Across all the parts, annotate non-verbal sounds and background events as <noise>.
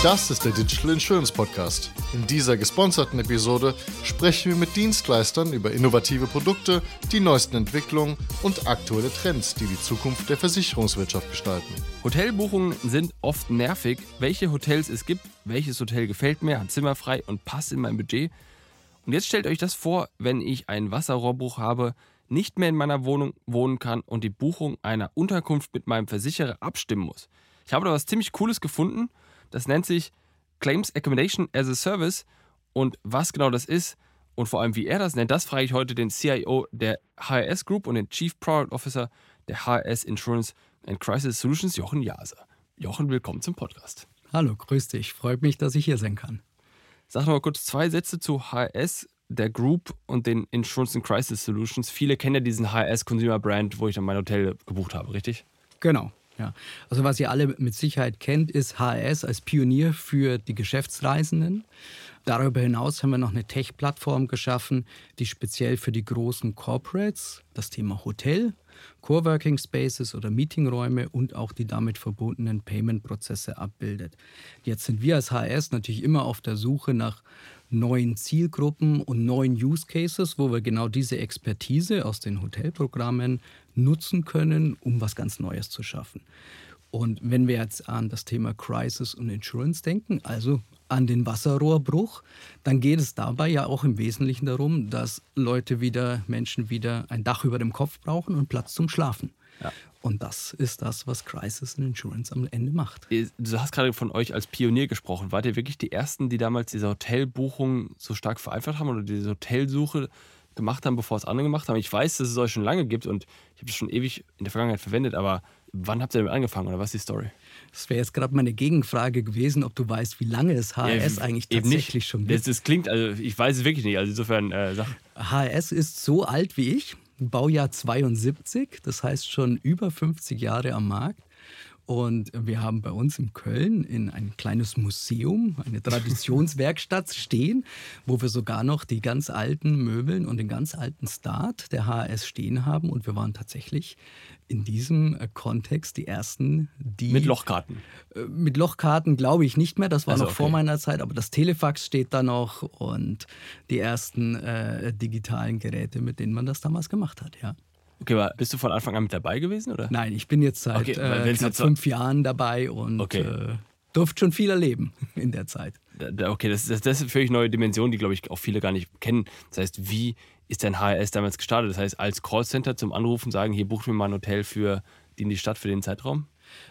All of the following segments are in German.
Das ist der Digital Insurance Podcast. In dieser gesponserten Episode sprechen wir mit Dienstleistern über innovative Produkte, die neuesten Entwicklungen und aktuelle Trends, die die Zukunft der Versicherungswirtschaft gestalten. Hotelbuchungen sind oft nervig. Welche Hotels es gibt, welches Hotel gefällt mir, hat Zimmer frei und passt in mein Budget. Und jetzt stellt euch das vor, wenn ich einen Wasserrohrbruch habe, nicht mehr in meiner Wohnung wohnen kann und die Buchung einer Unterkunft mit meinem Versicherer abstimmen muss. Ich habe da was ziemlich Cooles gefunden das nennt sich Claims Accommodation as a Service. Und was genau das ist und vor allem wie er das nennt, das frage ich heute den CIO der HRS Group und den Chief Product Officer der HRS Insurance and Crisis Solutions, Jochen Jaser. Jochen, willkommen zum Podcast. Hallo, grüß dich. Freut mich, dass ich hier sein kann. Sag noch mal kurz zwei Sätze zu HRS, der Group und den Insurance and Crisis Solutions. Viele kennen ja diesen HRS Consumer Brand, wo ich dann mein Hotel gebucht habe, richtig? Genau. Ja, also was ihr alle mit Sicherheit kennt, ist HRS als Pionier für die Geschäftsreisenden. Darüber hinaus haben wir noch eine Tech-Plattform geschaffen, die speziell für die großen Corporates das Thema Hotel, Coworking Spaces oder Meetingräume und auch die damit verbundenen Payment-Prozesse abbildet. Jetzt sind wir als HRS natürlich immer auf der Suche nach neuen Zielgruppen und neuen Use Cases, wo wir genau diese Expertise aus den Hotelprogrammen nutzen können, um was ganz Neues zu schaffen. Und wenn wir jetzt an das Thema Crisis und Insurance denken, also an den Wasserrohrbruch, dann geht es dabei ja auch im Wesentlichen darum, dass Leute wieder, Menschen wieder ein Dach über dem Kopf brauchen und Platz zum Schlafen. Ja. Und das ist das, was Crisis and Insurance am Ende macht. Du hast gerade von euch als Pionier gesprochen. Wart ihr wirklich die Ersten, die damals diese Hotelbuchung so stark vereinfacht haben oder diese Hotelsuche gemacht haben, bevor es andere gemacht haben? Ich weiß, dass es euch schon lange gibt und ich habe es schon ewig in der Vergangenheit verwendet, aber wann habt ihr damit angefangen oder was ist die Story? Das wäre jetzt gerade meine Gegenfrage gewesen, ob du weißt, wie lange es HRS ja, eigentlich tatsächlich schon gibt. Das, das, klingt, also ich weiß es wirklich nicht. Also insofern äh, sag. HRS ist so alt wie ich. Baujahr 72, das heißt schon über 50 Jahre am Markt. Und wir haben bei uns in Köln in ein kleines Museum, eine Traditionswerkstatt <laughs> stehen, wo wir sogar noch die ganz alten Möbeln und den ganz alten Start der HRS stehen haben. Und wir waren tatsächlich in diesem äh, Kontext die ersten, die. Mit Lochkarten? Äh, mit Lochkarten glaube ich nicht mehr, das war also, noch okay. vor meiner Zeit, aber das Telefax steht da noch und die ersten äh, digitalen Geräte, mit denen man das damals gemacht hat, ja. Okay, aber bist du von Anfang an mit dabei gewesen? Oder? Nein, ich bin jetzt seit okay, äh, knapp fünf Jahren dabei und okay. äh, durfte schon viel erleben <laughs> in der Zeit. Okay, das, das, das ist eine völlig neue Dimension, die, glaube ich, auch viele gar nicht kennen. Das heißt, wie ist dein HRS damals gestartet? Das heißt, als Callcenter zum Anrufen sagen, hier bucht mir mal ein Hotel für die in die Stadt für den Zeitraum?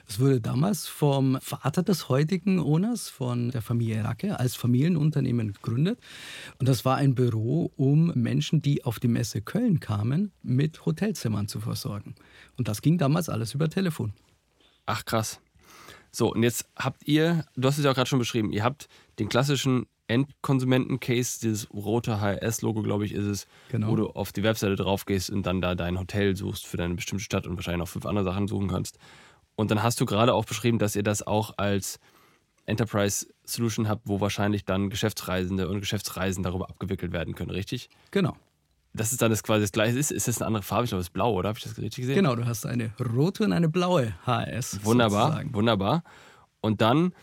Es wurde damals vom Vater des heutigen Owners, von der Familie Racke, als Familienunternehmen gegründet. Und das war ein Büro, um Menschen, die auf die Messe Köln kamen, mit Hotelzimmern zu versorgen. Und das ging damals alles über Telefon. Ach krass. So, und jetzt habt ihr, du hast es ja auch gerade schon beschrieben, ihr habt den klassischen Endkonsumenten-Case, dieses rote HRS-Logo, glaube ich, ist es, genau. wo du auf die Webseite drauf gehst und dann da dein Hotel suchst für deine bestimmte Stadt und wahrscheinlich noch fünf andere Sachen suchen kannst. Und dann hast du gerade auch beschrieben, dass ihr das auch als Enterprise Solution habt, wo wahrscheinlich dann Geschäftsreisende und Geschäftsreisen darüber abgewickelt werden können, richtig? Genau. Das ist dann das quasi das gleiche. Ist, ist das eine andere Farbe? Ich glaube, es ist blau, oder? Habe ich das richtig gesehen? Genau, du hast eine rote und eine blaue HS. Wunderbar, sozusagen. wunderbar. Und dann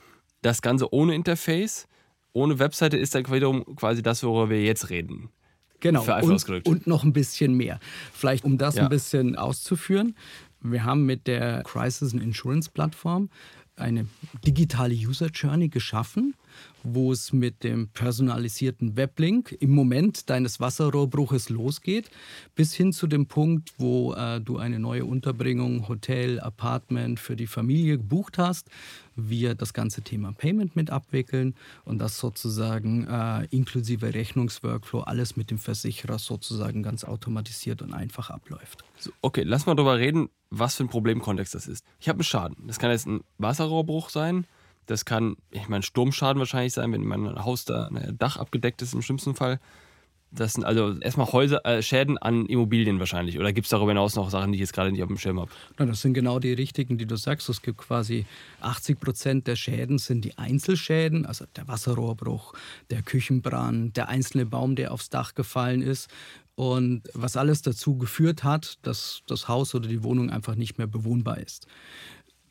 das Ganze ohne Interface, ohne Webseite ist dann wiederum quasi das, worüber wir jetzt reden. Genau. Und, und, noch ein bisschen mehr. Vielleicht, um das ja. ein bisschen auszuführen. Wir haben mit der Crisis Insurance Plattform eine digitale User Journey geschaffen, wo es mit dem personalisierten Weblink im Moment deines Wasserrohrbruches losgeht, bis hin zu dem Punkt, wo äh, du eine neue Unterbringung, Hotel, Apartment für die Familie gebucht hast, wir das ganze Thema Payment mit abwickeln und das sozusagen äh, inklusive Rechnungsworkflow alles mit dem Versicherer sozusagen ganz automatisiert und einfach abläuft. So, okay, lass mal darüber reden, was für ein Problemkontext das ist. Ich habe einen Schaden. Das kann jetzt ein Wasserrohrbruch sein das kann, ich meine, Sturmschaden wahrscheinlich sein, wenn mein Haus da ein Dach abgedeckt ist im schlimmsten Fall. Das sind also erstmal Häuser, äh, Schäden an Immobilien wahrscheinlich. Oder gibt es darüber hinaus noch Sachen, die ich jetzt gerade nicht auf dem Schirm habe? das sind genau die richtigen, die du sagst. Es gibt quasi 80 Prozent der Schäden sind die Einzelschäden, also der Wasserrohrbruch, der Küchenbrand, der einzelne Baum, der aufs Dach gefallen ist. Und was alles dazu geführt hat, dass das Haus oder die Wohnung einfach nicht mehr bewohnbar ist.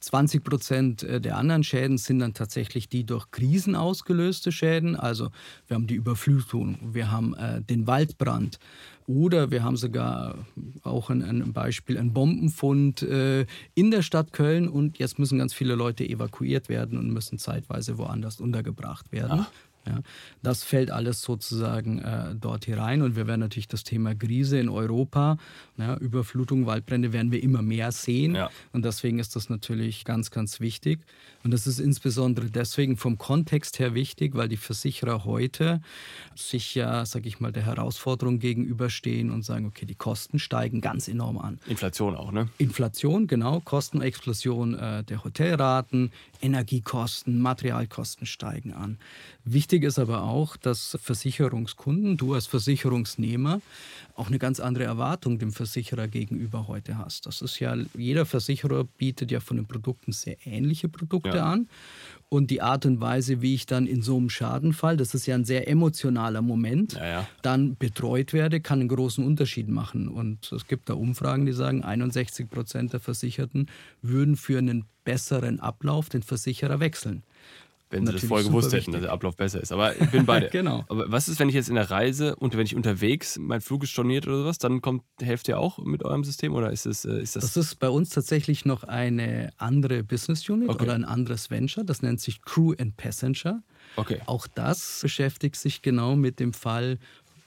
20 Prozent äh, der anderen Schäden sind dann tatsächlich die durch Krisen ausgelöste Schäden. Also wir haben die Überflutung, wir haben äh, den Waldbrand oder wir haben sogar auch ein, ein Beispiel, einen Bombenfund äh, in der Stadt Köln und jetzt müssen ganz viele Leute evakuiert werden und müssen zeitweise woanders untergebracht werden. Ach. Ja, das fällt alles sozusagen äh, dort hinein und wir werden natürlich das Thema Krise in Europa, ja, Überflutung, Waldbrände werden wir immer mehr sehen ja. und deswegen ist das natürlich ganz, ganz wichtig und das ist insbesondere deswegen vom Kontext her wichtig, weil die Versicherer heute sich ja, sag ich mal, der Herausforderung gegenüberstehen und sagen, okay, die Kosten steigen ganz enorm an. Inflation auch, ne? Inflation, genau, Kostenexplosion äh, der Hotelraten, Energiekosten, Materialkosten steigen an. Wichtig ist aber auch, dass Versicherungskunden, du als Versicherungsnehmer, auch eine ganz andere Erwartung dem Versicherer gegenüber heute hast. Das ist ja, jeder Versicherer bietet ja von den Produkten sehr ähnliche Produkte ja. an. Und die Art und Weise, wie ich dann in so einem Schadenfall, das ist ja ein sehr emotionaler Moment, ja, ja. dann betreut werde, kann einen großen Unterschied machen. Und es gibt da Umfragen, die sagen, 61 Prozent der Versicherten würden für einen besseren Ablauf den Versicherer wechseln wenn sie das vorher gewusst hätten, dass der Ablauf besser ist. Aber ich bin beide. <laughs> genau. Aber was ist, wenn ich jetzt in der Reise und wenn ich unterwegs, mein Flug ist storniert oder sowas, dann kommt Hälfte ja auch mit eurem System oder ist, es, äh, ist das? Das ist bei uns tatsächlich noch eine andere Business Unit okay. oder ein anderes Venture. Das nennt sich Crew and Passenger. Okay. Auch das beschäftigt sich genau mit dem Fall,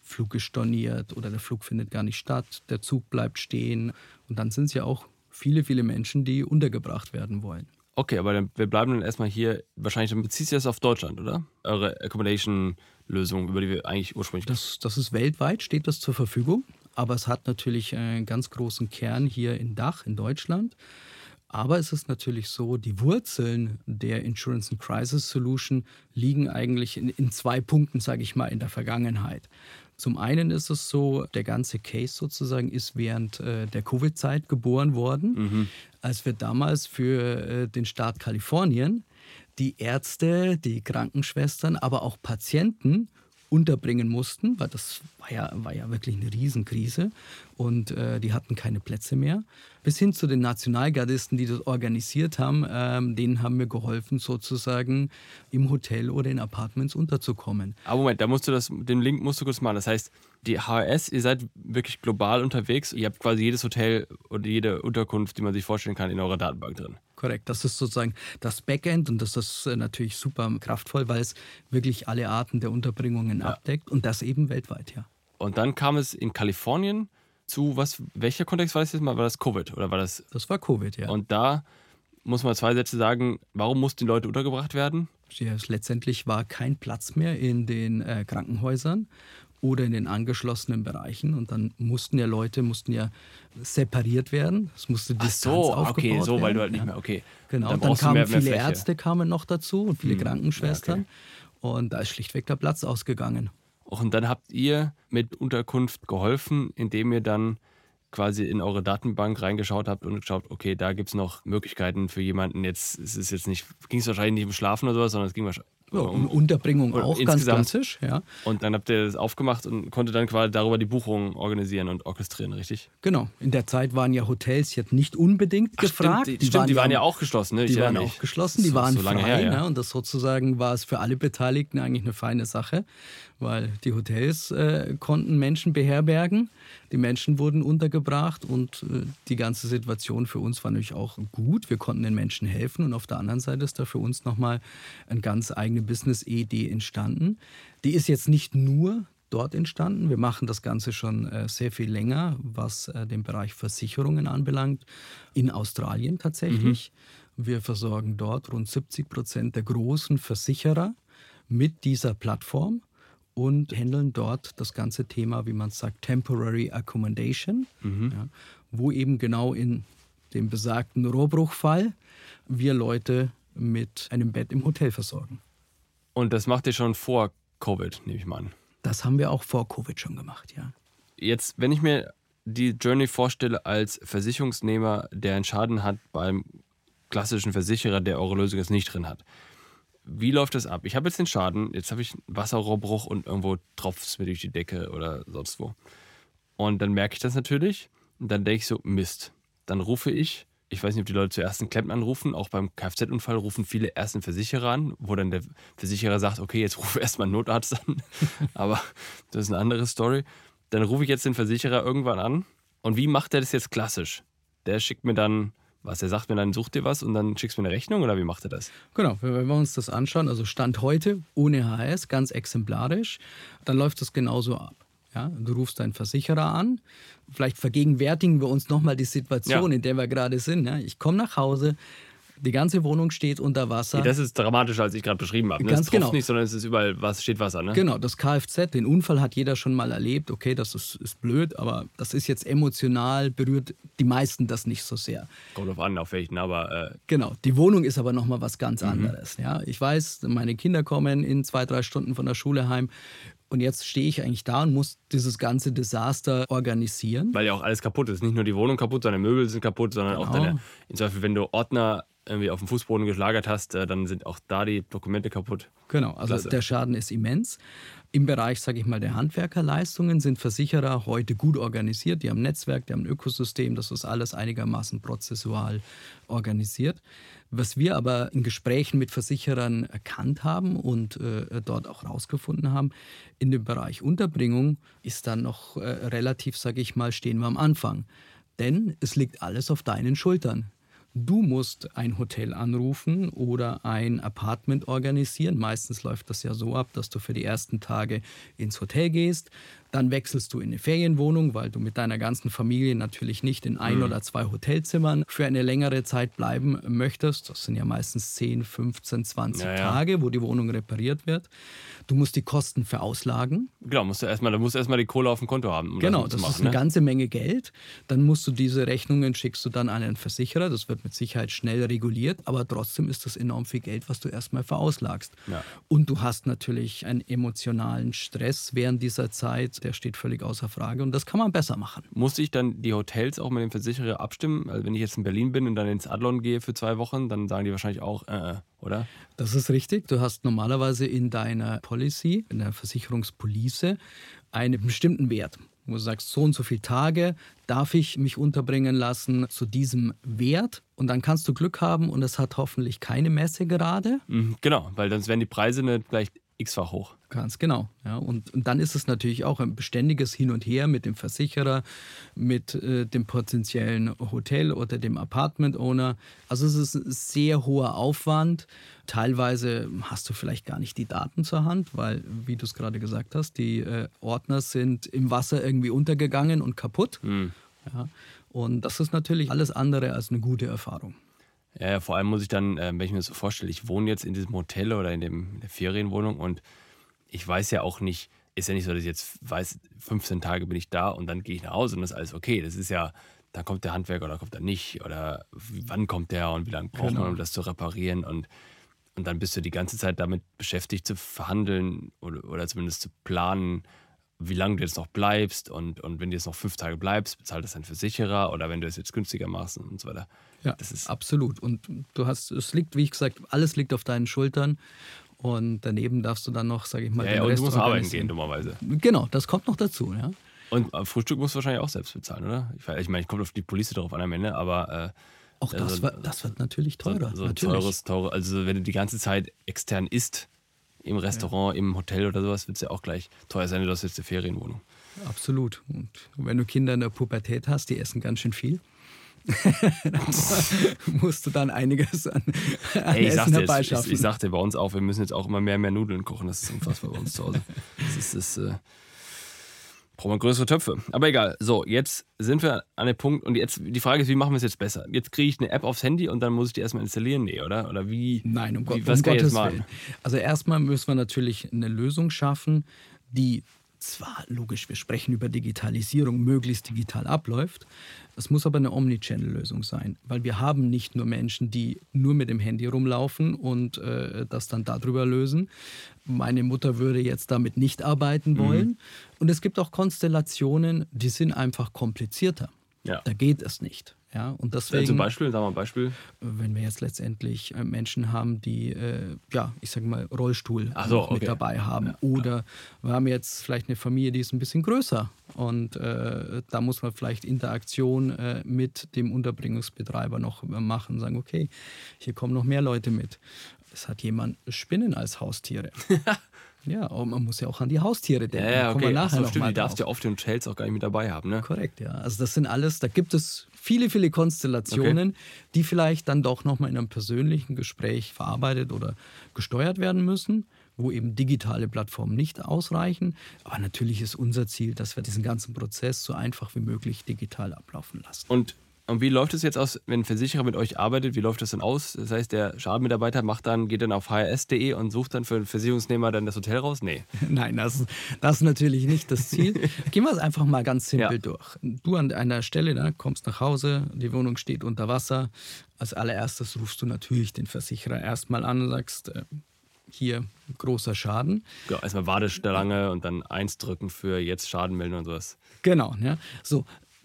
Flug ist storniert oder der Flug findet gar nicht statt, der Zug bleibt stehen. Und dann sind es ja auch viele, viele Menschen, die untergebracht werden wollen. Okay, aber dann, wir bleiben dann erstmal hier. Wahrscheinlich dann bezieht sich das auf Deutschland, oder? Eure Accommodation-Lösung, über die wir eigentlich ursprünglich. Das, das ist weltweit, steht das zur Verfügung. Aber es hat natürlich einen ganz großen Kern hier in Dach, in Deutschland. Aber es ist natürlich so, die Wurzeln der Insurance and Crisis Solution liegen eigentlich in, in zwei Punkten, sage ich mal, in der Vergangenheit. Zum einen ist es so, der ganze Case sozusagen ist während äh, der Covid-Zeit geboren worden, mhm. als wir damals für äh, den Staat Kalifornien die Ärzte, die Krankenschwestern, aber auch Patienten unterbringen mussten, weil das war ja, war ja wirklich eine Riesenkrise und äh, die hatten keine Plätze mehr. Bis hin zu den Nationalgardisten, die das organisiert haben, ähm, denen haben wir geholfen, sozusagen im Hotel oder in Apartments unterzukommen. Aber Moment, da musst du das, den Link musst du kurz machen. Das heißt, die HRS, ihr seid wirklich global unterwegs. Ihr habt quasi jedes Hotel oder jede Unterkunft, die man sich vorstellen kann, in eurer Datenbank drin. Korrekt, das ist sozusagen das Backend und das ist äh, natürlich super kraftvoll, weil es wirklich alle Arten der Unterbringungen ja. abdeckt und das eben weltweit, ja. Und dann kam es in Kalifornien zu was, welcher Kontext war das jetzt mal? War das Covid oder war das? Das war Covid, ja. Und da muss man zwei Sätze sagen, warum mussten die Leute untergebracht werden? Ja, letztendlich war kein Platz mehr in den äh, Krankenhäusern oder in den angeschlossenen Bereichen und dann mussten ja Leute mussten ja separiert werden. Es musste Distanz Ach so, aufgebaut okay, so, werden. weil du halt nicht mehr, okay. Genau, dann, dann kamen mehr, mehr viele Fläche. Ärzte kamen noch dazu und viele hm. Krankenschwestern ja, okay. und da ist schlichtweg der Platz ausgegangen. Und dann habt ihr mit Unterkunft geholfen, indem ihr dann quasi in eure Datenbank reingeschaut habt und geschaut, okay, da gibt es noch Möglichkeiten für jemanden. Jetzt es ist jetzt nicht, ging es wahrscheinlich nicht um Schlafen oder sowas, sondern es ging wahrscheinlich ja, um Unterbringung auch ganz klassisch, ja. Und dann habt ihr das aufgemacht und konnte dann quasi darüber die Buchungen organisieren und orchestrieren, richtig? Genau. In der Zeit waren ja Hotels jetzt nicht unbedingt Ach, gefragt. Stimmt, die, die, waren, die waren ja auch geschlossen, ne? Die waren auch geschlossen, die so, waren so frei. Her, ja. ne? Und das sozusagen war es für alle Beteiligten eigentlich eine feine Sache, weil die Hotels äh, konnten Menschen beherbergen, die Menschen wurden untergebracht und äh, die ganze Situation für uns war natürlich auch gut. Wir konnten den Menschen helfen und auf der anderen Seite ist da für uns nochmal ein ganz eigene Business-Idee entstanden. Die ist jetzt nicht nur dort entstanden. Wir machen das Ganze schon äh, sehr viel länger, was äh, den Bereich Versicherungen anbelangt, in Australien tatsächlich. Mhm. Wir versorgen dort rund 70 Prozent der großen Versicherer mit dieser Plattform und handeln dort das ganze Thema, wie man sagt, Temporary Accommodation, mhm. ja, wo eben genau in dem besagten Rohrbruchfall wir Leute mit einem Bett im Hotel versorgen. Und das macht ihr schon vor Covid, nehme ich mal an. Das haben wir auch vor Covid schon gemacht, ja. Jetzt, wenn ich mir die Journey vorstelle als Versicherungsnehmer, der einen Schaden hat beim klassischen Versicherer, der eure Lösung jetzt nicht drin hat. Wie läuft das ab? Ich habe jetzt den Schaden, jetzt habe ich einen Wasserrohrbruch und irgendwo tropft es mir durch die Decke oder sonst wo. Und dann merke ich das natürlich und dann denke ich so, Mist. Dann rufe ich ich weiß nicht, ob die Leute zuerst einen Klempner anrufen. Auch beim Kfz-Unfall rufen viele erst einen Versicherer an, wo dann der Versicherer sagt, okay, jetzt rufe <laughs> erstmal einen Notarzt an. <laughs> Aber das ist eine andere Story. Dann rufe ich jetzt den Versicherer irgendwann an. Und wie macht er das jetzt klassisch? Der schickt mir dann was? Er sagt mir dann, such dir was und dann schickst du mir eine Rechnung oder wie macht er das? Genau, wenn wir uns das anschauen, also Stand heute ohne HS, ganz exemplarisch, dann läuft das genauso ab. Ja, du rufst deinen Versicherer an. Vielleicht vergegenwärtigen wir uns nochmal die Situation, ja. in der wir gerade sind. Ja, ich komme nach Hause, die ganze Wohnung steht unter Wasser. Das ist dramatischer, als ich gerade beschrieben habe. Ne? Ganz es genau. nicht, sondern es ist überall, was steht Wasser. Ne? Genau, das Kfz, den Unfall hat jeder schon mal erlebt. Okay, das ist, ist blöd, aber das ist jetzt emotional, berührt die meisten das nicht so sehr. Kommt auf an, auf welchen, aber. Äh genau, die Wohnung ist aber nochmal was ganz mhm. anderes. Ja? Ich weiß, meine Kinder kommen in zwei, drei Stunden von der Schule heim. Und jetzt stehe ich eigentlich da und muss dieses ganze Desaster organisieren. Weil ja auch alles kaputt ist. Nicht nur die Wohnung kaputt, sondern Möbel sind kaputt, sondern genau. auch deine. Im Zweifel, wenn du Ordner irgendwie auf dem Fußboden geschlagert hast, äh, dann sind auch da die Dokumente kaputt. Genau, also Klasse. der Schaden ist immens. Im Bereich, sage ich mal, der Handwerkerleistungen sind Versicherer heute gut organisiert. Die haben ein Netzwerk, die haben ein Ökosystem, das ist alles einigermaßen prozessual organisiert. Was wir aber in Gesprächen mit Versicherern erkannt haben und äh, dort auch herausgefunden haben, in dem Bereich Unterbringung ist dann noch äh, relativ, sage ich mal, stehen wir am Anfang. Denn es liegt alles auf deinen Schultern. Du musst ein Hotel anrufen oder ein Apartment organisieren. Meistens läuft das ja so ab, dass du für die ersten Tage ins Hotel gehst, dann wechselst du in eine Ferienwohnung, weil du mit deiner ganzen Familie natürlich nicht in ein mhm. oder zwei Hotelzimmern für eine längere Zeit bleiben möchtest. Das sind ja meistens 10, 15, 20 ja, Tage, wo die Wohnung repariert wird. Du musst die Kosten verauslagen. Genau, musst du erstmal, du musst erstmal die Kohle auf dem Konto haben. Um genau, das, das machen, ist eine ne? ganze Menge Geld. Dann musst du diese Rechnungen schickst du dann an einen Versicherer. Das wird mit Sicherheit schnell reguliert, aber trotzdem ist das enorm viel Geld, was du erstmal verauslagst. Ja. Und du hast natürlich einen emotionalen Stress während dieser Zeit der steht völlig außer Frage und das kann man besser machen. Musste ich dann die Hotels auch mit dem Versicherer abstimmen? Also wenn ich jetzt in Berlin bin und dann ins Adlon gehe für zwei Wochen, dann sagen die wahrscheinlich auch, äh, äh, oder? Das ist richtig. Du hast normalerweise in deiner Policy, in der Versicherungspolice, einen bestimmten Wert wo du sagst, so und so viele Tage darf ich mich unterbringen lassen zu diesem Wert. Und dann kannst du Glück haben und es hat hoffentlich keine Messe gerade. Mhm, genau, weil sonst werden die Preise nicht gleich x-fach hoch. Ganz genau. Ja, und, und dann ist es natürlich auch ein beständiges Hin und Her mit dem Versicherer, mit äh, dem potenziellen Hotel oder dem Apartment-Owner. Also es ist ein sehr hoher Aufwand. Teilweise hast du vielleicht gar nicht die Daten zur Hand, weil, wie du es gerade gesagt hast, die äh, Ordner sind im Wasser irgendwie untergegangen und kaputt. Mhm. Ja, und das ist natürlich alles andere als eine gute Erfahrung. Ja, ja, vor allem muss ich dann, äh, wenn ich mir das so vorstelle, ich wohne jetzt in diesem Hotel oder in, dem, in der Ferienwohnung und ich weiß ja auch nicht, ist ja nicht so, dass ich jetzt weiß, 15 Tage bin ich da und dann gehe ich nach Hause und das ist alles okay. Das ist ja, da kommt der Handwerker oder kommt er nicht oder wann kommt der und wie lange braucht genau. man, um das zu reparieren und, und dann bist du die ganze Zeit damit beschäftigt zu verhandeln oder, oder zumindest zu planen, wie lange du jetzt noch bleibst und, und wenn du jetzt noch fünf Tage bleibst, bezahlt das dein Versicherer oder wenn du es jetzt günstiger machst und so weiter. Ja, das ist absolut. Und du hast, es liegt, wie ich gesagt, alles liegt auf deinen Schultern. Und daneben darfst du dann noch, sage ich mal, ja, ja, und du musst arbeiten gehen, dummerweise. Genau, das kommt noch dazu, ja. Und äh, Frühstück musst du wahrscheinlich auch selbst bezahlen, oder? Ich, ich meine, ich komme auf die Police drauf an am Ende, aber. Äh, auch das, also, wird, das wird natürlich teurer. So, so natürlich. teures, teure. Also, wenn du die ganze Zeit extern isst, im Restaurant, ja. im Hotel oder sowas, wird es ja auch gleich teuer sein, du hast jetzt eine Ferienwohnung. Absolut. Und wenn du Kinder in der Pubertät hast, die essen ganz schön viel. <laughs> musst du dann einiges an, an Ey, ich Essen herbeischaffen. Ich, ich sagte bei uns auch, wir müssen jetzt auch immer mehr und mehr Nudeln kochen. Das ist unfassbar bei uns zu Hause. Das ist, das, äh, brauchen wir größere Töpfe. Aber egal. So, jetzt sind wir an dem Punkt und jetzt die Frage ist, wie machen wir es jetzt besser? Jetzt kriege ich eine App aufs Handy und dann muss ich die erstmal installieren? Nee, oder? Oder wie? Nein, um, Gott, wie, was um Gottes Willen. Also erstmal müssen wir natürlich eine Lösung schaffen, die zwar logisch, wir sprechen über Digitalisierung, möglichst digital abläuft. Es muss aber eine Omnichannel-Lösung sein, weil wir haben nicht nur Menschen, die nur mit dem Handy rumlaufen und äh, das dann darüber lösen. Meine Mutter würde jetzt damit nicht arbeiten mhm. wollen. Mhm. Und es gibt auch Konstellationen, die sind einfach komplizierter. Ja. Da geht es nicht. Ja, und deswegen, Zum Beispiel, wir mal ein Beispiel. wenn wir jetzt letztendlich äh, Menschen haben, die, äh, ja, ich sage mal, Rollstuhl so, noch mit okay. dabei haben. Oder wir haben jetzt vielleicht eine Familie, die ist ein bisschen größer. Und äh, da muss man vielleicht Interaktion äh, mit dem Unterbringungsbetreiber noch machen. Sagen, okay, hier kommen noch mehr Leute mit. Es hat jemand Spinnen als Haustiere. <laughs> ja, aber man muss ja auch an die Haustiere Ja, denken. ja, wir okay. nachher noch stimmt, die darfst du ja oft in Hotels auch gar nicht mit dabei haben, ne? Korrekt, ja. Also das sind alles, da gibt es viele, viele Konstellationen, die vielleicht dann doch nochmal in einem persönlichen Gespräch verarbeitet oder gesteuert werden müssen, wo eben digitale Plattformen nicht ausreichen. Aber natürlich ist unser Ziel, dass wir diesen ganzen Prozess so einfach wie möglich digital ablaufen lassen. Und, und wie läuft es jetzt aus, wenn ein Versicherer mit euch arbeitet? Wie läuft das dann aus? Das heißt, der Schadenmitarbeiter macht dann, geht dann auf hrs.de und sucht dann für einen Versicherungsnehmer dann das Hotel raus? Nee. <laughs> Nein, das, das ist natürlich nicht das Ziel. <laughs> Gehen wir es einfach mal ganz simpel Ja. durch. Du an einer Stelle ne, kommst nach Hause, die Wohnung steht unter Wasser. Als allererstes rufst du natürlich den Versicherer erstmal an und sagst, äh, hier großer Schaden. Ja, erstmal Warteschlange und dann eins drücken für jetzt Schaden melden und sowas. Genau, ja. So,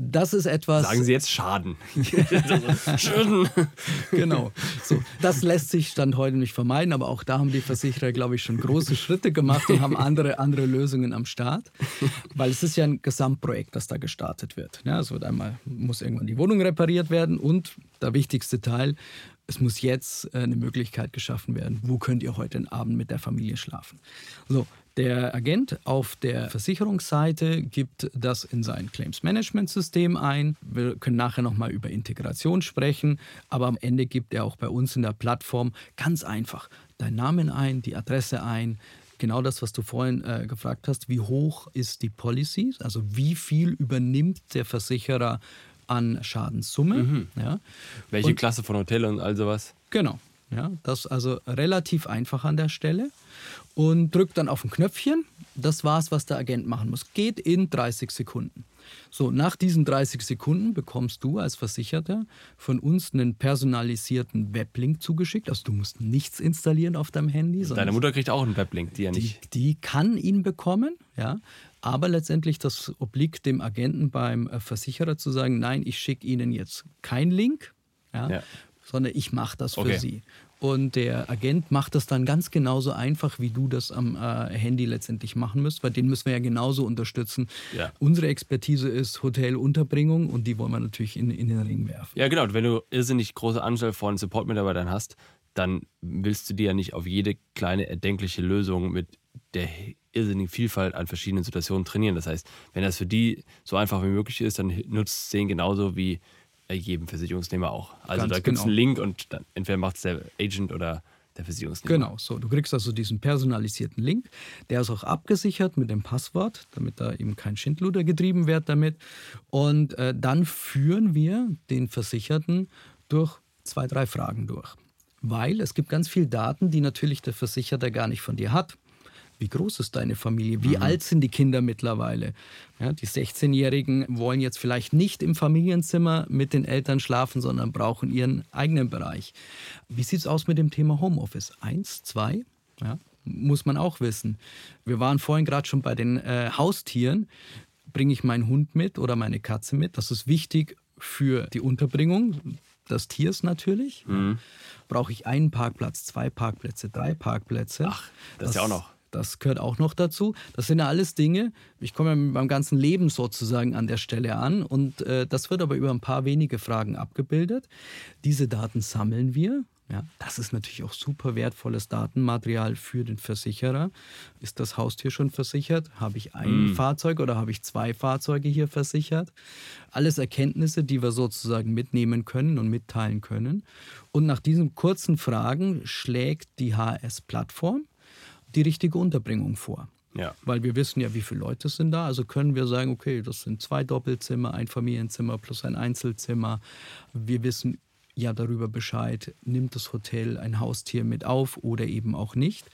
das ist etwas. Sagen Sie jetzt Schaden. <laughs> Schaden. Genau. So, das lässt sich Stand heute nicht vermeiden, aber auch da haben die Versicherer, glaube ich, schon große Schritte gemacht und haben andere, andere Lösungen am Start. Weil es ist ja ein Gesamtprojekt, das da gestartet wird. Ja, es wird einmal, muss irgendwann die Wohnung repariert werden und der wichtigste Teil, es muss jetzt äh, eine Möglichkeit geschaffen werden, wo könnt ihr heute Abend mit der Familie schlafen. So, der Agent auf der Versicherungsseite gibt das in sein Claims Management System ein. Wir können nachher nochmal über Integration sprechen, aber am Ende gibt er auch bei uns in der Plattform ganz einfach deinen Namen ein, die Adresse ein. Genau das, was du vorhin äh, gefragt hast, wie hoch ist die Policy, also wie viel übernimmt der Versicherer an Schadenssumme. Ja. Welche Und- Klasse von Hotel und all sowas? Genau. Ja, das ist also relativ einfach an der Stelle. Und drückt dann auf ein Knöpfchen. Das war's, was der Agent machen muss. Geht in 30 Sekunden. So, nach diesen 30 Sekunden bekommst du als Versicherter von uns einen personalisierten Weblink zugeschickt. Also du musst nichts installieren auf deinem Handy. Deine Mutter kriegt auch einen Weblink, die ja die, nicht. die kann ihn bekommen, ja. Aber letztendlich das obliegt dem Agenten beim äh, Versicherer zu sagen, nein, ich schicke Ihnen jetzt keinen Link, ja, Ja. Sondern ich mache das für Okay. Sie. Und der Agent macht das dann ganz genauso einfach, wie du das am äh, Handy letztendlich machen müsst, weil den müssen wir ja genauso unterstützen. Ja. Unsere Expertise ist Hotelunterbringung und die wollen wir natürlich in, in den Ring werfen. Ja, genau. Und wenn du irrsinnig große Anzahl von Support-Mitarbeitern hast, dann willst du dir ja nicht auf jede kleine erdenkliche Lösung mit der irrsinnigen Vielfalt an verschiedenen Situationen trainieren. Das heißt, wenn das für die so einfach wie möglich ist, dann nutzt es den genauso wie jedem Versicherungsnehmer auch. Also Ganz da gibt es genau. einen Link und dann entweder macht es der Agent oder der Versicherungsnehmer. Genau, so. Du kriegst also diesen personalisierten Link. Der ist auch abgesichert mit dem Passwort, damit da eben kein Schindluder getrieben wird damit. Und äh, dann führen wir den Versicherten durch zwei, drei Fragen durch. Weil es gibt ganz viele Daten, die natürlich der Versicherter gar nicht von dir hat. Wie groß ist deine Familie? Wie alt sind die Kinder mittlerweile? Ja, die 16-Jährigen wollen jetzt vielleicht nicht im Familienzimmer mit den Eltern schlafen, sondern brauchen ihren eigenen Bereich. Wie sieht es aus mit dem Thema Homeoffice? Eins, zwei? Ja, muss man auch wissen. Wir waren vorhin gerade schon bei den äh, Haustieren. Bringe ich meinen Hund mit oder meine Katze mit? Das ist wichtig für die Unterbringung des Tiers natürlich. Brauche ich einen Parkplatz, zwei Parkplätze, drei Parkplätze? Ach, das ist ja auch noch. Das gehört auch noch dazu. Das sind ja alles Dinge, ich komme ja mit meinem ganzen Leben sozusagen an der Stelle an und äh, das wird aber über ein paar wenige Fragen abgebildet. Diese Daten sammeln wir. Ja, das ist natürlich auch super wertvolles Datenmaterial für den Versicherer. Ist das Haustier schon versichert? Habe ich ein Fahrzeug oder habe ich zwei Fahrzeuge hier versichert? Alles Erkenntnisse, die wir sozusagen mitnehmen können und mitteilen können. Und nach diesen kurzen Fragen schlägt die HS-Plattform die richtige Unterbringung vor. Ja. Weil wir wissen ja, wie viele Leute sind da. Also können wir sagen, okay, das sind zwei Doppelzimmer, ein Familienzimmer plus ein Einzelzimmer. Wir wissen ja darüber Bescheid, nimmt das Hotel ein Haustier mit auf oder eben auch nicht.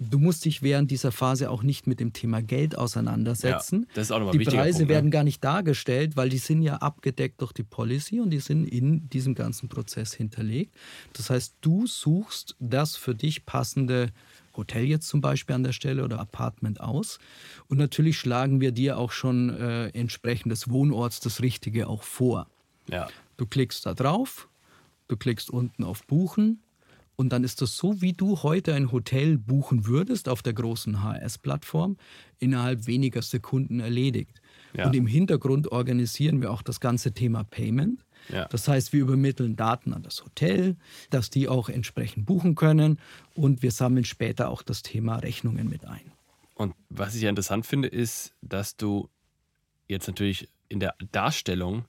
Du musst dich während dieser Phase auch nicht mit dem Thema Geld auseinandersetzen. Ja, das ist auch nochmal die Preise Punkt, ne? werden gar nicht dargestellt, weil die sind ja abgedeckt durch die Policy und die sind in diesem ganzen Prozess hinterlegt. Das heißt, du suchst das für dich passende Hotel jetzt zum Beispiel an der Stelle oder Apartment aus. Und natürlich schlagen wir dir auch schon äh, entsprechend des Wohnorts das Richtige auch vor. Ja. Du klickst da drauf, du klickst unten auf Buchen und dann ist das so, wie du heute ein Hotel buchen würdest auf der großen HS-Plattform, innerhalb weniger Sekunden erledigt. Ja. Und im Hintergrund organisieren wir auch das ganze Thema Payment. Ja. Das heißt, wir übermitteln Daten an das Hotel, dass die auch entsprechend buchen können und wir sammeln später auch das Thema Rechnungen mit ein. Und was ich ja interessant finde, ist, dass du jetzt natürlich in der Darstellung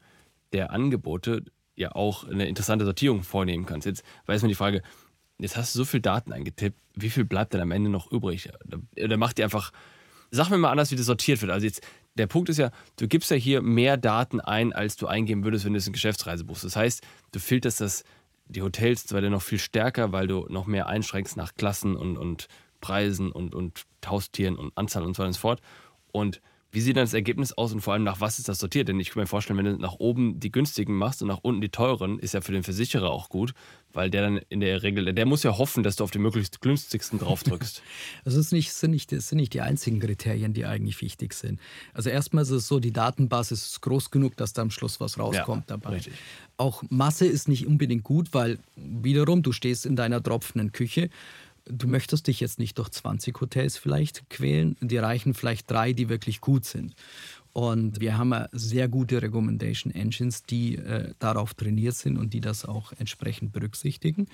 der Angebote ja auch eine interessante Sortierung vornehmen kannst. Jetzt weiß man die Frage, jetzt hast du so viel Daten eingetippt, wie viel bleibt denn am Ende noch übrig? Oder macht dir einfach, sag mir mal anders, wie das sortiert wird. Also jetzt, der Punkt ist ja, du gibst ja hier mehr Daten ein, als du eingeben würdest, wenn du es in Geschäftsreise buchst. Das heißt, du filterst das, die Hotels zwar noch viel stärker, weil du noch mehr einschränkst nach Klassen und, und Preisen und, und Haustieren und Anzahl und so weiter und so fort. Und wie sieht dann das Ergebnis aus und vor allem nach was ist das sortiert? Denn ich kann mir vorstellen, wenn du nach oben die günstigen machst und nach unten die teuren, ist ja für den Versicherer auch gut, weil der dann in der Regel, der muss ja hoffen, dass du auf die möglichst günstigsten draufdrückst. <laughs> also es nicht, sind, nicht, sind nicht die einzigen Kriterien, die eigentlich wichtig sind. Also erstmal ist es so, die Datenbasis ist groß genug, dass da am Schluss was rauskommt ja, dabei. Richtig. Auch Masse ist nicht unbedingt gut, weil wiederum, du stehst in deiner tropfenden Küche du möchtest dich jetzt nicht durch 20 Hotels vielleicht quälen, die reichen vielleicht drei, die wirklich gut sind. Und wir haben sehr gute Recommendation Engines, die äh, darauf trainiert sind und die das auch entsprechend berücksichtigen.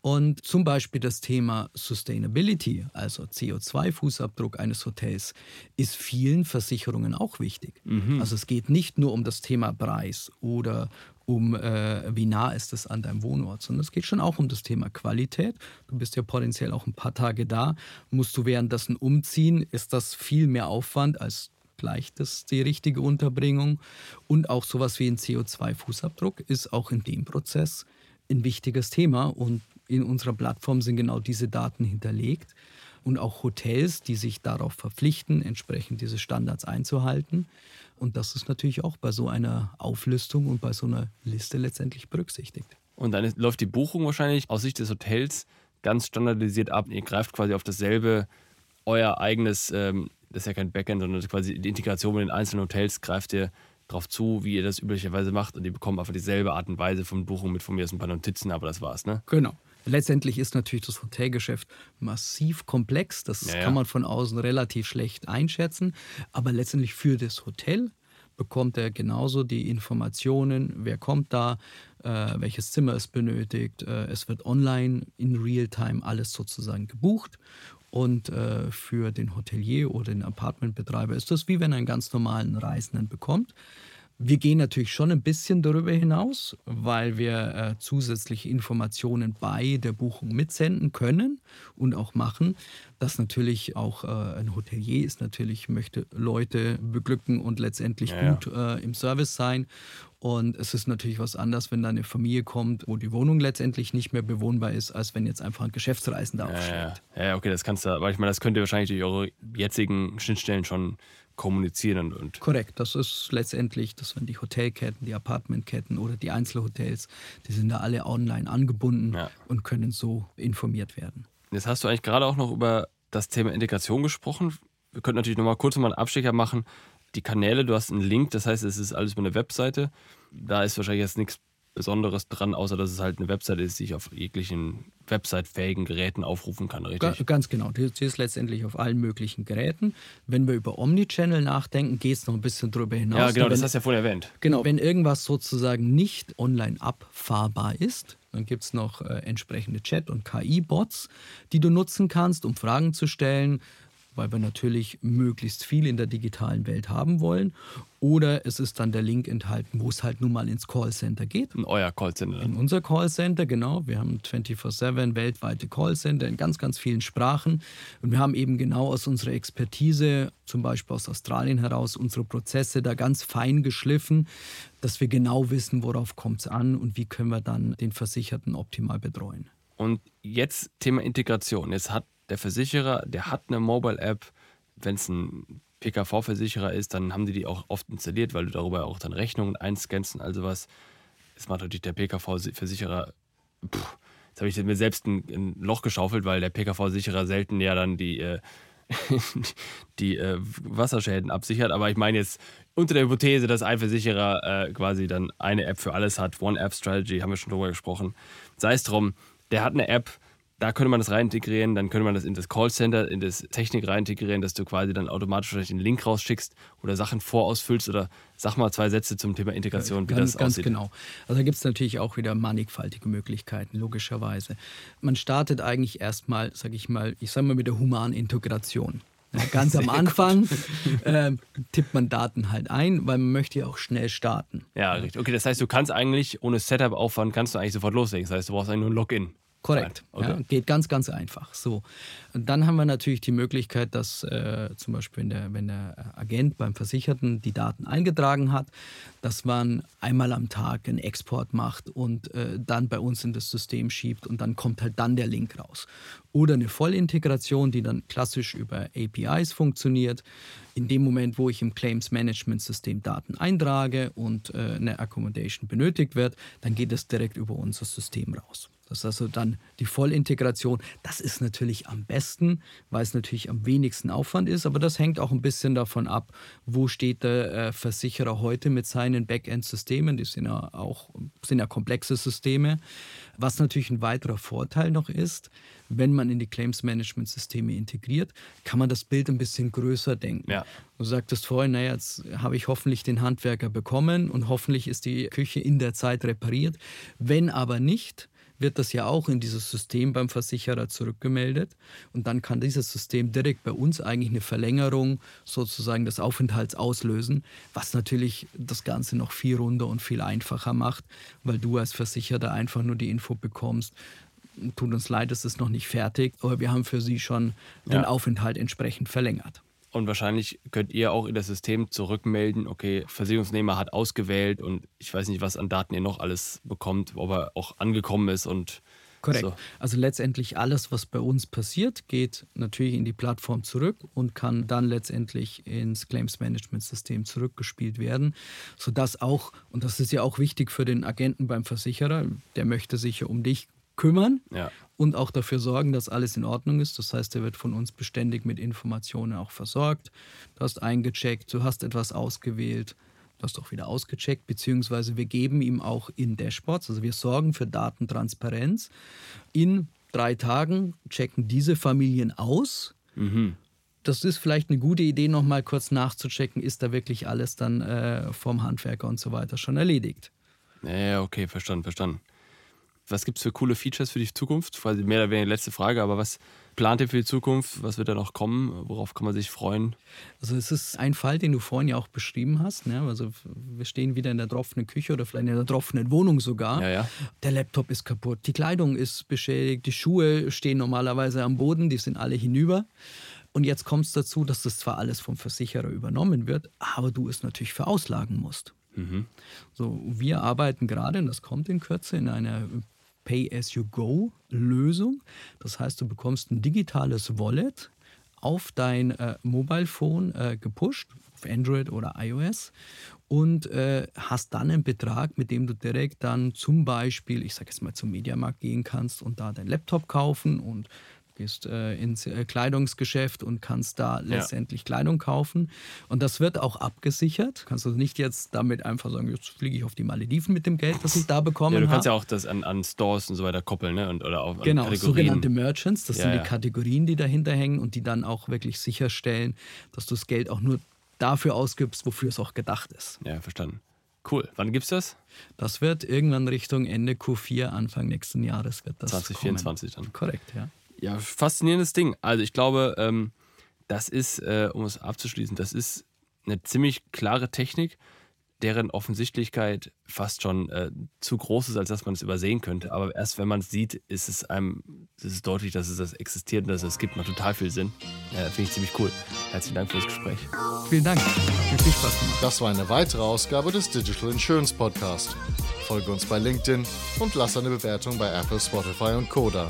Und zum Beispiel das Thema Sustainability, also CO2-Fußabdruck eines Hotels, ist vielen Versicherungen auch wichtig. Mhm. Also es geht nicht nur um das Thema Preis oder um äh, wie nah ist es an deinem Wohnort, sondern es geht schon auch um das Thema Qualität. Du bist ja potenziell auch ein paar Tage da. Musst du währenddessen umziehen, ist das viel mehr Aufwand als gleich das die richtige Unterbringung. Und auch sowas wie ein CO2-Fußabdruck ist auch in dem Prozess ein wichtiges Thema. Und in unserer Plattform sind genau diese Daten hinterlegt. Und auch Hotels, die sich darauf verpflichten, entsprechend diese Standards einzuhalten. Und das ist natürlich auch bei so einer Auflistung und bei so einer Liste letztendlich berücksichtigt. Und dann läuft die Buchung wahrscheinlich aus Sicht des Hotels ganz standardisiert ab. Ihr greift quasi auf dasselbe, euer eigenes, ähm, das ist ja kein Backend, sondern quasi die Integration mit den einzelnen Hotels greift ihr darauf zu, wie ihr das üblicherweise macht und die bekommen einfach dieselbe Art und Weise von Buchung mit von mir aus ein paar Notizen, aber das war's, ne? Genau. Letztendlich ist natürlich das Hotelgeschäft massiv komplex. Das ja, ja. kann man von außen relativ schlecht einschätzen. Aber letztendlich für das Hotel bekommt er genauso die Informationen, wer kommt da, äh, welches Zimmer es benötigt. Äh, es wird online in Realtime alles sozusagen gebucht. Und äh, für den Hotelier oder den Apartmentbetreiber ist das wie wenn er einen ganz normalen Reisenden bekommt. Wir gehen natürlich schon ein bisschen darüber hinaus, weil wir äh, zusätzliche Informationen bei der Buchung mitsenden können und auch machen. Das natürlich auch äh, ein Hotelier ist natürlich, möchte Leute beglücken und letztendlich ja, gut äh, im Service sein. Und es ist natürlich was anderes, wenn da eine Familie kommt, wo die Wohnung letztendlich nicht mehr bewohnbar ist, als wenn jetzt einfach ein Geschäftsreisender aufschlägt. Ja, ja, okay, das kannst du, aber ich meine, das könnt ihr wahrscheinlich durch eure jetzigen Schnittstellen schon kommunizieren. Und Korrekt, das ist letztendlich, das sind die Hotelketten, die Apartmentketten oder die Einzelhotels, die sind da alle online angebunden ja. und können so informiert werden. Jetzt hast du eigentlich gerade auch noch über das Thema Integration gesprochen. Wir könnten natürlich noch mal kurz mal einen Abstecher machen. Die Kanäle, du hast einen Link, das heißt, es ist alles über eine Webseite. Da ist wahrscheinlich jetzt nichts Besonderes dran, außer dass es halt eine Webseite ist, die ich auf jeglichen Website-fähigen Geräten aufrufen kann, richtig? Ganz genau. Die ist letztendlich auf allen möglichen Geräten. Wenn wir über Omnichannel nachdenken, geht es noch ein bisschen drüber hinaus. Ja, genau, wenn, das hast du ja vorhin erwähnt. Genau, wenn irgendwas sozusagen nicht online abfahrbar ist, dann gibt es noch äh, entsprechende Chat- und KI-Bots, die du nutzen kannst, um Fragen zu stellen, weil wir natürlich möglichst viel in der digitalen Welt haben wollen. Oder es ist dann der Link enthalten, wo es halt nun mal ins Callcenter geht. In euer Callcenter. In unser Callcenter, genau. Wir haben 24-7 weltweite Callcenter in ganz, ganz vielen Sprachen. Und wir haben eben genau aus unserer Expertise, zum Beispiel aus Australien heraus, unsere Prozesse da ganz fein geschliffen, dass wir genau wissen, worauf kommt es an und wie können wir dann den Versicherten optimal betreuen. Und jetzt Thema Integration. Jetzt hat der Versicherer, der hat eine Mobile-App. Wenn es ein PKV-Versicherer ist, dann haben die die auch oft installiert, weil du darüber auch dann Rechnungen einscannst und all sowas. Das macht natürlich der PKV-Versicherer. Jetzt habe ich mir selbst ein, ein, Loch geschaufelt, weil der PKV-Versicherer selten ja dann die, äh, <laughs> die äh, Wasserschäden absichert. Aber ich meine jetzt unter der Hypothese, dass ein Versicherer äh, quasi dann eine App für alles hat. One-App-Strategy, haben wir schon drüber gesprochen. Sei es drum, der hat eine App, da könnte man das rein integrieren, dann könnte man das in das Callcenter, in das Technik rein integrieren, dass du quasi dann automatisch vielleicht einen Link rausschickst oder Sachen vorausfüllst oder sag mal zwei Sätze zum Thema Integration, wie ganz, das aussieht. Ganz genau. Also da gibt es natürlich auch wieder mannigfaltige Möglichkeiten, logischerweise. Man startet eigentlich erstmal, sag ich mal, ich sage mal mit der humanen Integration. Ja, ganz am <laughs> Anfang äh, tippt man Daten halt ein, weil man möchte ja auch schnell starten. Ja, richtig. Okay, das heißt, du kannst eigentlich ohne Setup-Aufwand kannst du eigentlich sofort loslegen. Das heißt, du brauchst eigentlich nur ein Login. Korrekt. Okay. Ja, geht ganz, ganz einfach. So. Und dann haben wir natürlich die Möglichkeit, dass äh, zum Beispiel, wenn der, wenn der Agent beim Versicherten die Daten eingetragen hat, dass man einmal am Tag einen Export macht und äh, dann bei uns in das System schiebt und dann kommt halt dann der Link raus. Oder eine Vollintegration, die dann klassisch über APIs funktioniert. In dem Moment, wo ich im Claims Management System Daten eintrage und äh, eine Accommodation benötigt wird, dann geht es direkt über unser System raus. Das ist also dann die Vollintegration. Das ist natürlich am besten, weil es natürlich am wenigsten Aufwand ist, aber das hängt auch ein bisschen davon ab, wo steht der äh, Versicherer heute mit seinen Backend-Systemen. Die sind ja auch sind ja komplexe Systeme. Was natürlich ein weiterer Vorteil noch ist, wenn man in die Claims-Management-Systeme integriert, kann man das Bild ein bisschen größer denken. Ja. Du sagtest vorhin, naja, jetzt habe ich hoffentlich den Handwerker bekommen und hoffentlich ist die Küche in der Zeit repariert. Wenn aber nicht, wird das ja auch in dieses System beim Versicherer zurückgemeldet. Und dann kann dieses System direkt bei uns eigentlich eine Verlängerung sozusagen des Aufenthalts auslösen, was natürlich das Ganze noch viel runder und viel einfacher macht, weil du als Versicherter einfach nur die Info bekommst, tut uns leid, es ist noch nicht fertig, aber wir haben für Sie schon den ja. Aufenthalt entsprechend verlängert. Und wahrscheinlich könnt ihr auch in das System zurückmelden, okay, Versicherungsnehmer hat ausgewählt und ich weiß nicht, was an Daten ihr noch alles bekommt, ob er auch angekommen ist und Korrekt. So. Also letztendlich alles, was bei uns passiert, geht natürlich in die Plattform zurück und kann dann letztendlich ins Claims Management System zurückgespielt werden, sodass auch, und das ist ja auch wichtig für den Agenten beim Versicherer, der möchte sich ja um dich kümmern ja. und auch dafür sorgen, dass alles in Ordnung ist. Das heißt, er wird von uns beständig mit Informationen auch versorgt. Du hast eingecheckt, du hast etwas ausgewählt, du hast auch wieder ausgecheckt, beziehungsweise wir geben ihm auch in Dashboards, also wir sorgen für Datentransparenz. In drei Tagen checken diese Familien aus. Mhm. Das ist vielleicht eine gute Idee, nochmal kurz nachzuchecken, ist da wirklich alles dann äh, vom Handwerker und so weiter schon erledigt. Ja, okay, verstanden, verstanden. Was gibt es für coole Features für die Zukunft? Quasi mehr oder weniger die letzte Frage, aber was plant ihr für die Zukunft? Was wird da noch kommen? Worauf kann man sich freuen? Also es ist ein Fall, den du vorhin ja auch beschrieben hast. Ne? Also wir stehen wieder in der tropfenden Küche oder vielleicht in der tropfenden Wohnung sogar. Ja, ja. Der Laptop ist kaputt, die Kleidung ist beschädigt, die Schuhe stehen normalerweise am Boden, die sind alle hinüber. Und jetzt kommt es dazu, dass das zwar alles vom Versicherer übernommen wird, aber du es natürlich verauslagen musst. Mhm. So, wir arbeiten gerade, und das kommt in Kürze, in einer Pay-as-you-go-Lösung. Das heißt, du bekommst ein digitales Wallet auf dein äh, Mobile Phone äh, gepusht, auf Android oder iOS, und äh, hast dann einen Betrag, mit dem du direkt dann zum Beispiel, ich sage jetzt mal zum Mediamarkt gehen kannst und da deinen Laptop kaufen und gehst äh, ins äh, Kleidungsgeschäft und kannst da letztendlich ja. Kleidung kaufen. Und das wird auch abgesichert. Kannst du nicht jetzt damit einfach sagen, jetzt fliege ich auf die Malediven mit dem Geld, das ich da bekomme. Ja, du kannst ja auch das an, an, Stores und so weiter koppeln, ne? Und, oder auch genau, sogenannte Merchants, das ja, sind die Kategorien, die dahinter hängen und die dann auch wirklich sicherstellen, dass du das Geld auch nur dafür ausgibst, wofür es auch gedacht ist. Ja, verstanden. Cool. Wann gibt's das? Das wird irgendwann Richtung Ende Q4, Anfang nächsten Jahres wird das 2024 kommen. dann. Korrekt, ja ja, faszinierendes Ding. Also ich glaube, ähm, das ist, äh, um es abzuschließen, das ist eine ziemlich klare Technik, deren Offensichtlichkeit fast schon äh, zu groß ist, als dass man es übersehen könnte. Aber erst wenn man es sieht, ist es einem ist es deutlich, dass es das existiert und dass es gibt, macht total viel Sinn. Äh, Finde ich ziemlich cool. Herzlichen Dank für das Gespräch. Vielen Dank. Hat viel Spaß gemacht. Das war eine weitere Ausgabe des Digital Insurance Podcast. Folge uns bei LinkedIn und lass eine Bewertung bei Apple, Spotify und Koda.